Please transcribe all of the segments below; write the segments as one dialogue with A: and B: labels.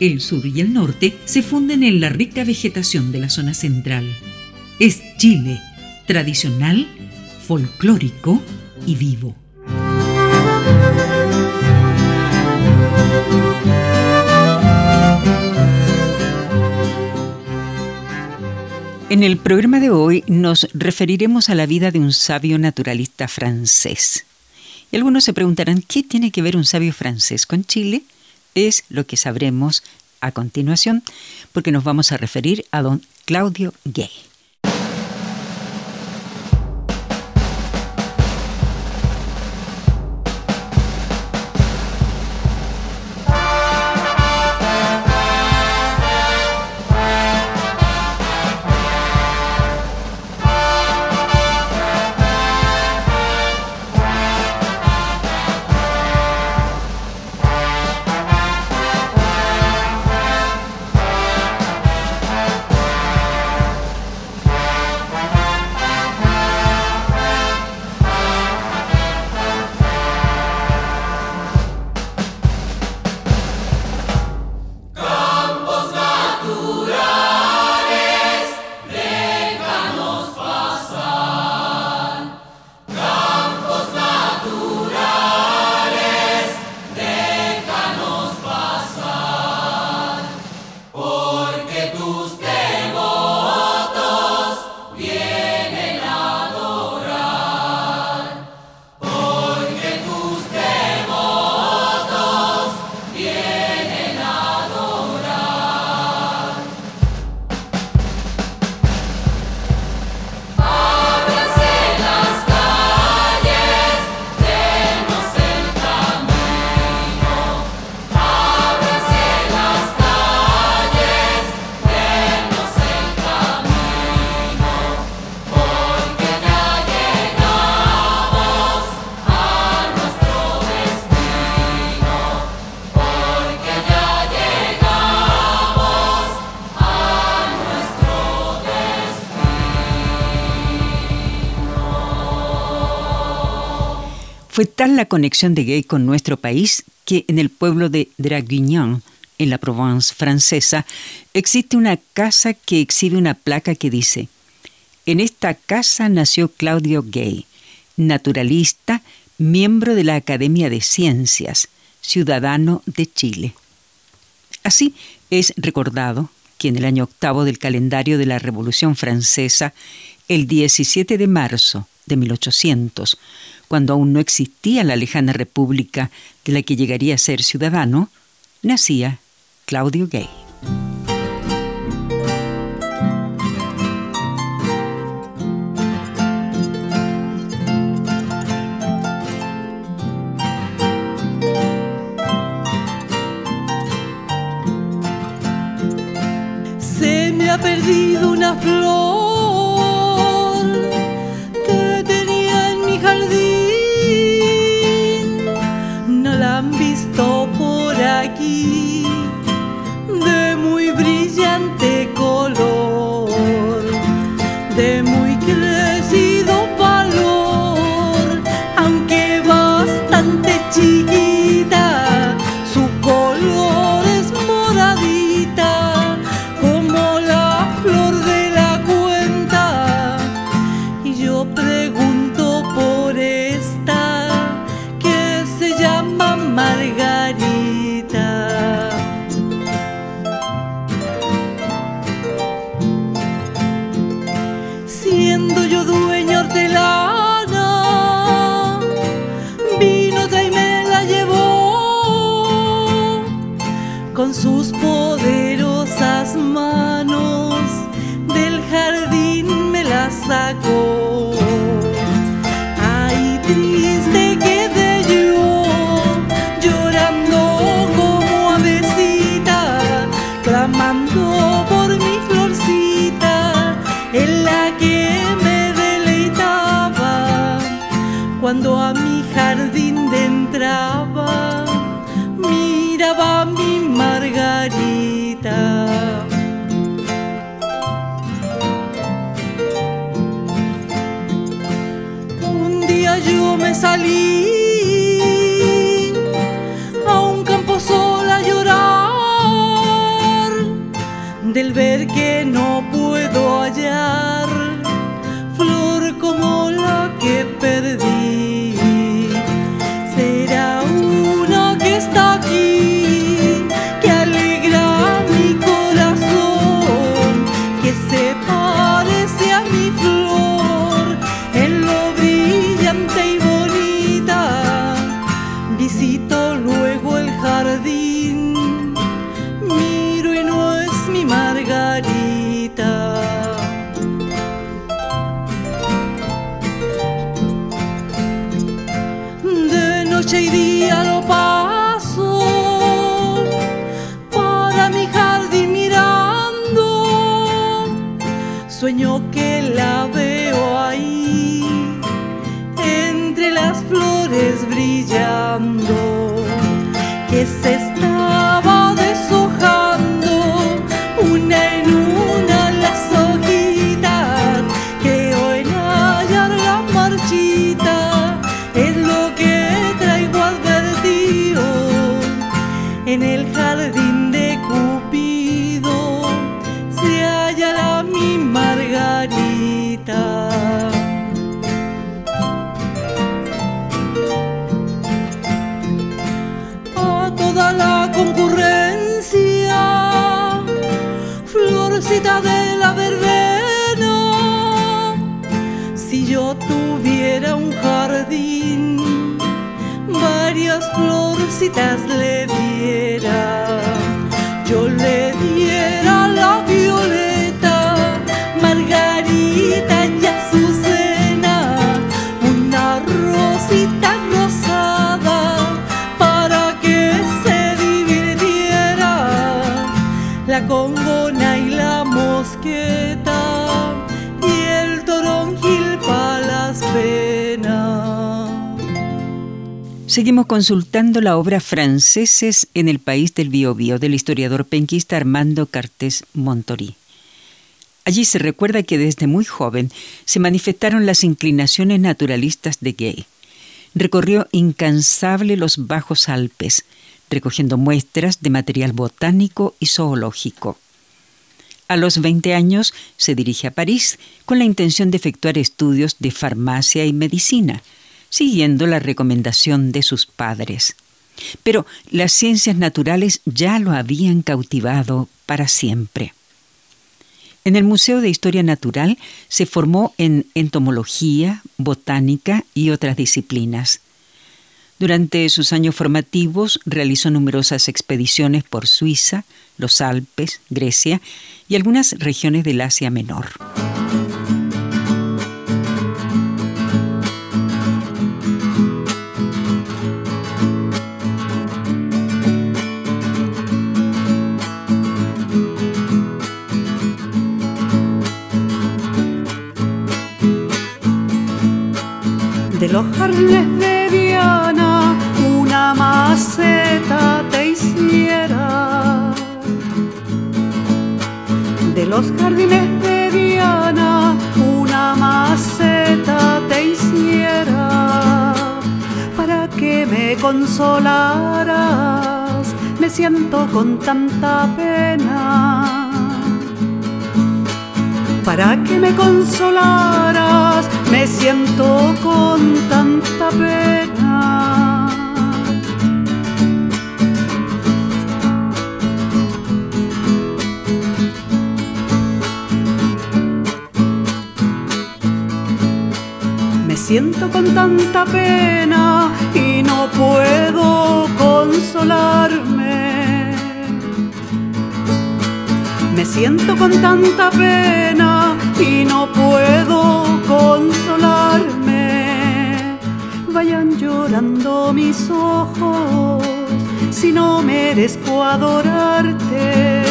A: El sur y el norte se funden en la rica vegetación de la zona central. Es Chile, tradicional, folclórico y vivo. En el programa de hoy nos referiremos a la vida de un sabio naturalista francés. Y algunos se preguntarán, ¿qué tiene que ver un sabio francés con Chile? Es lo que sabremos a continuación, porque nos vamos a referir a don Claudio Gay. Fue tal la conexión de Gay con nuestro país que en el pueblo de Draguignan, en la Provence francesa, existe una casa que exhibe una placa que dice, en esta casa nació Claudio Gay, naturalista, miembro de la Academia de Ciencias, ciudadano de Chile. Así es recordado que en el año octavo del calendario de la Revolución Francesa, el 17 de marzo de 1800, cuando aún no existía la lejana república de la que llegaría a ser ciudadano, nacía Claudio Gay. Seguimos consultando la obra Franceses en el país del Biobío del historiador penquista Armando Cartés Montorí. Allí se recuerda que desde muy joven se manifestaron las inclinaciones naturalistas de Gay. Recorrió incansable los bajos Alpes, recogiendo muestras de material botánico y zoológico. A los 20 años se dirige a París con la intención de efectuar estudios de farmacia y medicina, siguiendo la recomendación de sus padres. Pero las ciencias naturales ya lo habían cautivado para siempre. En el Museo de Historia Natural se formó en entomología, botánica y otras disciplinas. Durante sus años formativos realizó numerosas expediciones por Suiza, los Alpes, Grecia y algunas regiones del Asia Menor.
B: De los jardines de Diana una maceta te hiciera. De los jardines de Diana una maceta te hiciera. Para que me consolaras, me siento con tanta pena para que me consolaras, me siento con tanta pena. Me siento con tanta pena y no puedo consolarme. Me siento con tanta pena merezco adorarte.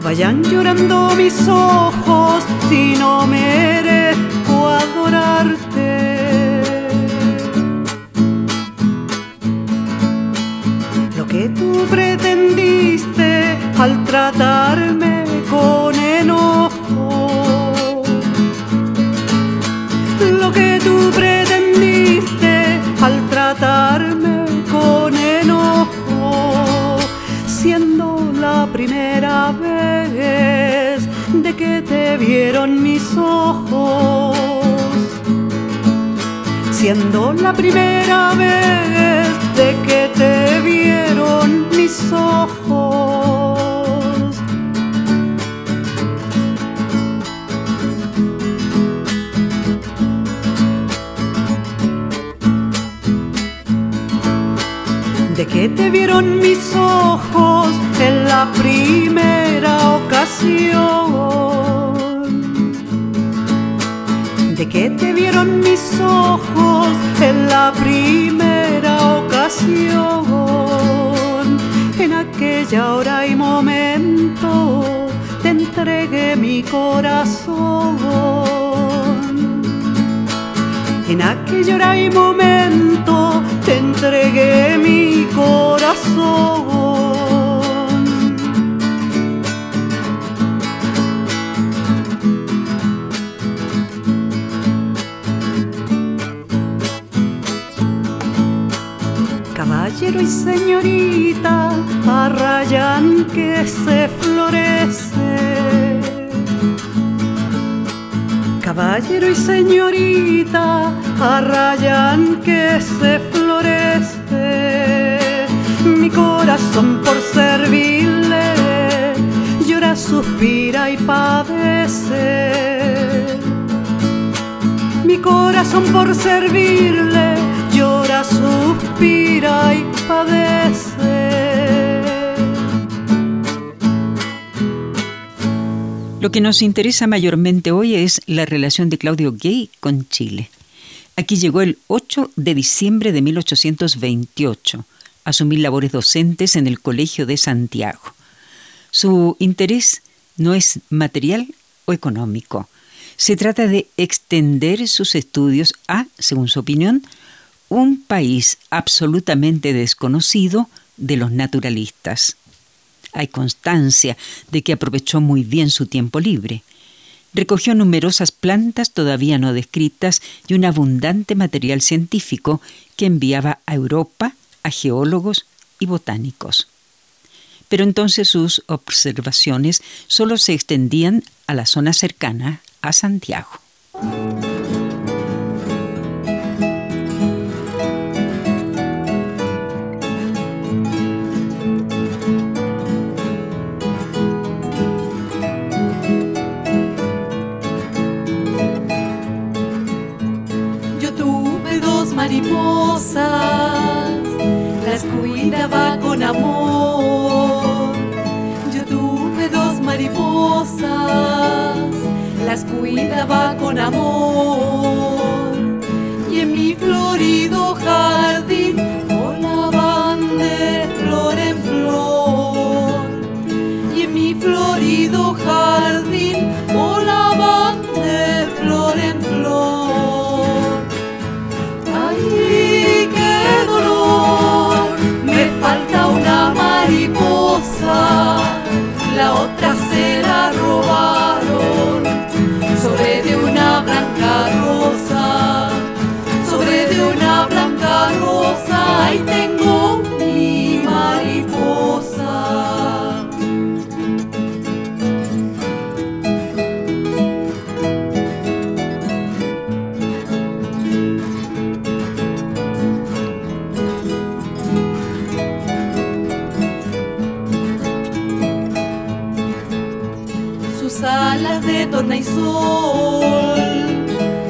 B: Vayan llorando mis ojos si no merezco adorarte. Te vieron mis ojos siendo la primera vez de que te vieron mis ojos. De que te vieron mis ojos en la primera ocasión que te vieron mis ojos en la primera ocasión. En aquella hora y momento te entregué mi corazón. En aquella hora y momento Caballero y señorita arrayan que se florece. Mi corazón por servirle llora, suspira y padece. Mi corazón por servirle llora, suspira y padece.
A: Lo que nos interesa mayormente hoy es la relación de Claudio Gay con Chile. Aquí llegó el 8 de diciembre de 1828. Asumir labores docentes en el Colegio de Santiago. Su interés no es material o económico. Se trata de extender sus estudios a, según su opinión, un país absolutamente desconocido de los naturalistas. Hay constancia de que aprovechó muy bien su tiempo libre. Recogió numerosas plantas todavía no descritas y un abundante material científico que enviaba a Europa a geólogos y botánicos. Pero entonces sus observaciones solo se extendían a la zona cercana a Santiago.
C: Amor. Yo tuve dos mariposas, las cuidaba con amor. Y en mi florido jardín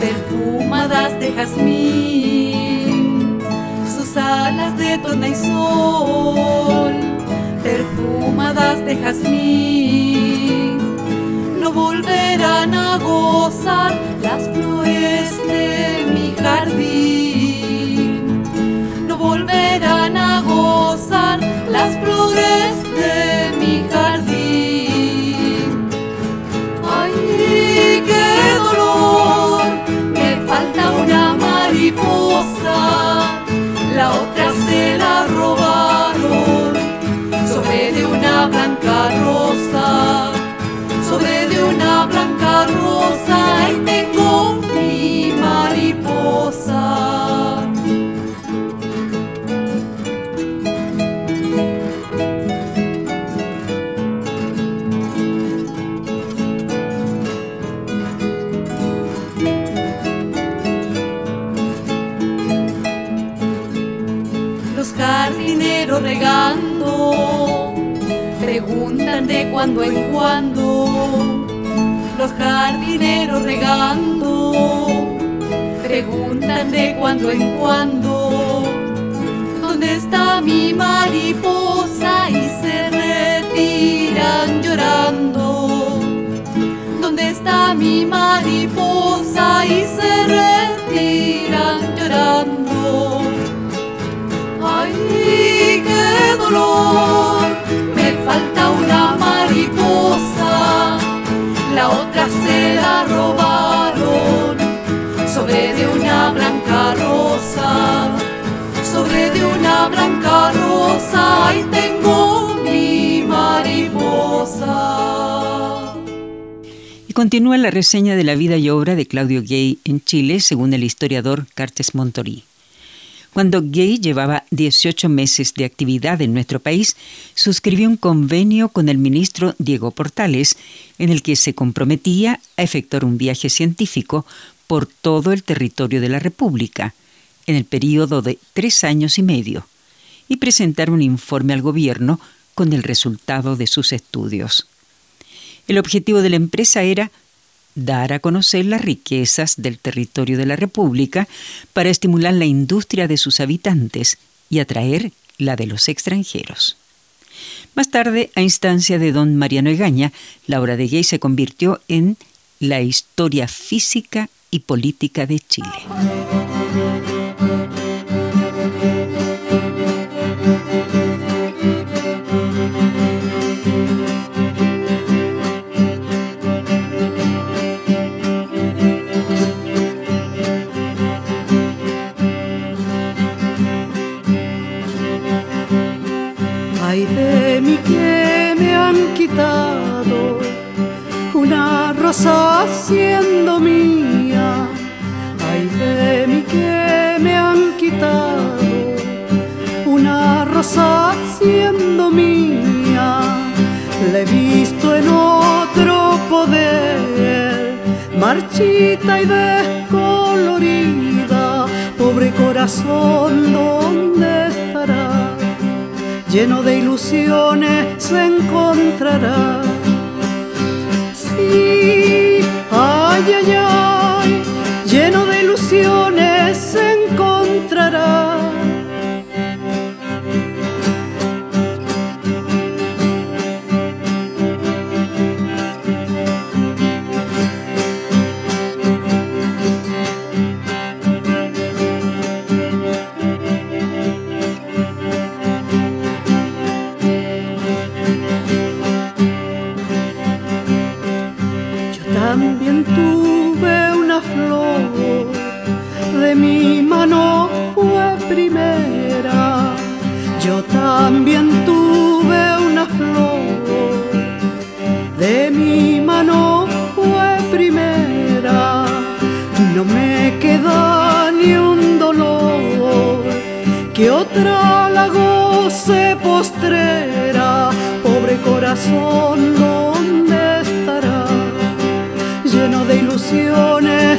C: perfumadas de jazmín. Sus alas de torna y sol, perfumadas de jazmín. No volverán a gozar las flores de mi jardín. No volverán a gozar las flores una mariposa, la otra se la robaron, sobre de una blanca rosa, sobre de una blanca rosa, y tengo cuando en cuando. Los jardineros regando preguntan de cuando en cuando. ¿Dónde está mi mariposa? Y se retiran llorando. ¿Dónde está mi mariposa? Y se la otra se la robaron. Sobre de una blanca rosa, sobre de una blanca rosa, ahí tengo mi mariposa.
A: Y continúa la reseña de la vida y obra de Claudio Gay en Chile, según el historiador Cartes Montorí. Cuando Gay llevaba 18 meses de actividad en nuestro país, suscribió un convenio con el ministro Diego Portales en el que se comprometía a efectuar un viaje científico por todo el territorio de la República en el periodo de tres años y medio y presentar un informe al gobierno con el resultado de sus estudios. El objetivo de la empresa era dar a conocer las riquezas del territorio de la República para estimular la industria de sus habitantes y atraer la de los extranjeros. Más tarde, a instancia de don Mariano Egaña, la obra de Gay se convirtió en la historia física y política de Chile.
B: Rosa siendo mía. Ay de mí que me han quitado una rosa siendo mía. La he visto en otro poder, marchita y descolorida. Pobre corazón, ¿dónde estará? lleno de ilusiones se encontrará. Sí, ay, ay, ay, lleno de ilusiones se encontrará. Yo también tuve una flor, de mi mano fue primera. Yo también tuve una flor, de mi mano fue primera. No me queda ni un dolor, que otra la goce postrera. Pobre corazón, lleno de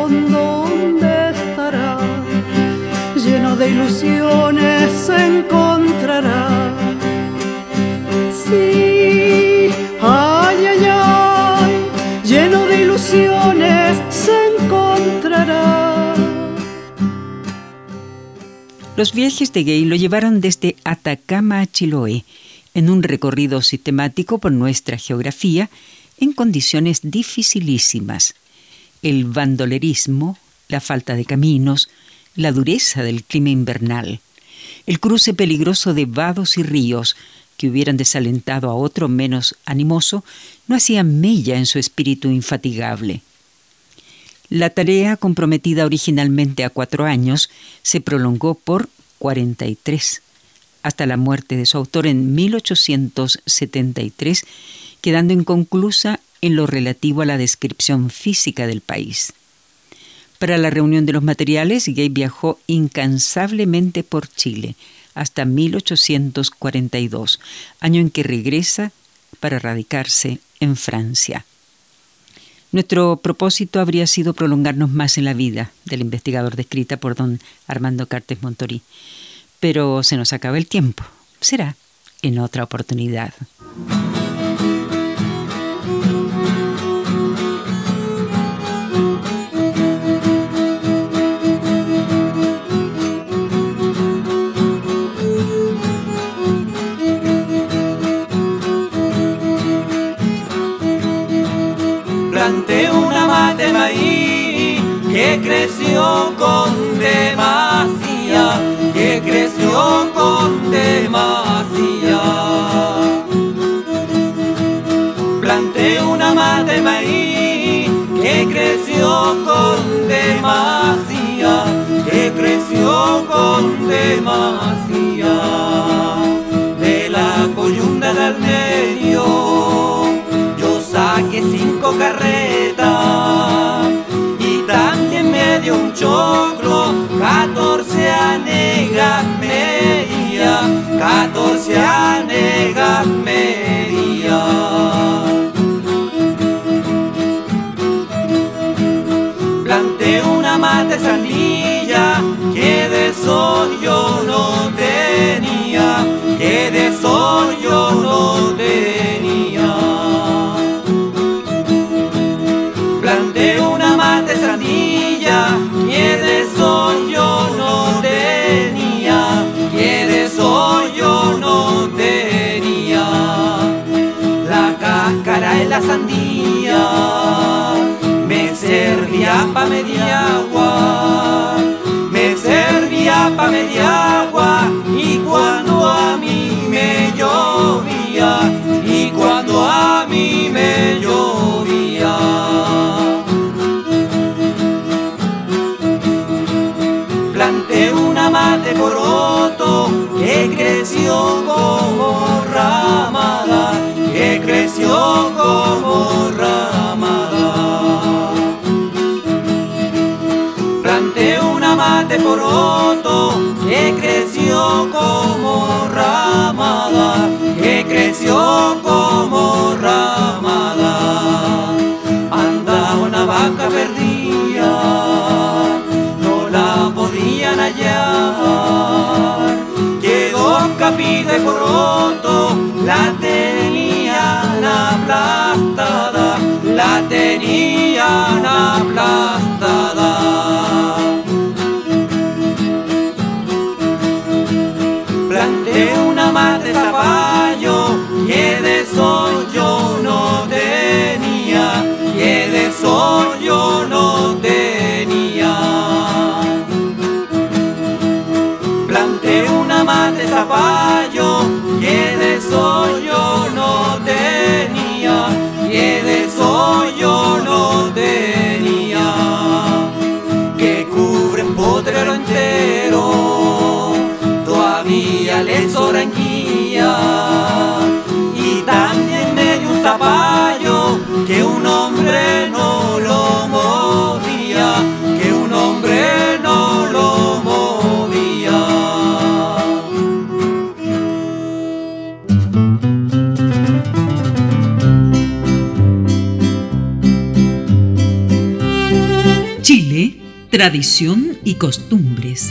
B: corazón, ¿dónde estará? Lleno de ilusiones se encontrará. Sí, ay, ay, ay, lleno de ilusiones se encontrará.
A: Los viajes de Gay lo llevaron desde Atacama a Chiloé, en un recorrido sistemático por nuestra geografía en condiciones dificilísimas. El bandolerismo, la falta de caminos, la dureza del clima invernal, el cruce peligroso de vados y ríos que hubieran desalentado a otro menos animoso, no hacían mella en su espíritu infatigable. La tarea, comprometida originalmente a cuatro años, se prolongó por 43, hasta la muerte de su autor en 1873, quedando inconclusa en lo relativo a la descripción física del país. Para la reunión de los materiales, Gay viajó incansablemente por Chile hasta 1842, año en que regresa para radicarse en Francia. Nuestro propósito habría sido prolongarnos más en la vida del investigador descrita por don Armando Cartes Montorí, pero se nos acaba el tiempo. Será en otra oportunidad.
D: Creció con demasía, que creció con demasía. Planté una mata de maíz que creció con demasía, que creció con demasía. De la coyunda medio yo saqué cinco carretas dio un choclo, 14 anegas media, 14 anegas media. Planté una mate sandilla que de sol yo no tenía, que de sol yo no tenía. La sandía me servía pa' media agua, me servía pa' media agua y cuando a mí me llovía, y cuando a mí me llovía. mate poroto que creció como ramada, creció como ramada. Planté una mate poroto que creció como ramada, que creció como ramada. Anda una vaca perdida hallar. Llegó capita y pronto la aplastada, la tenían aplastada. Y también me dio un zapallo que un hombre no lo movía, que un hombre no lo movía.
A: Chile, tradición y costumbres.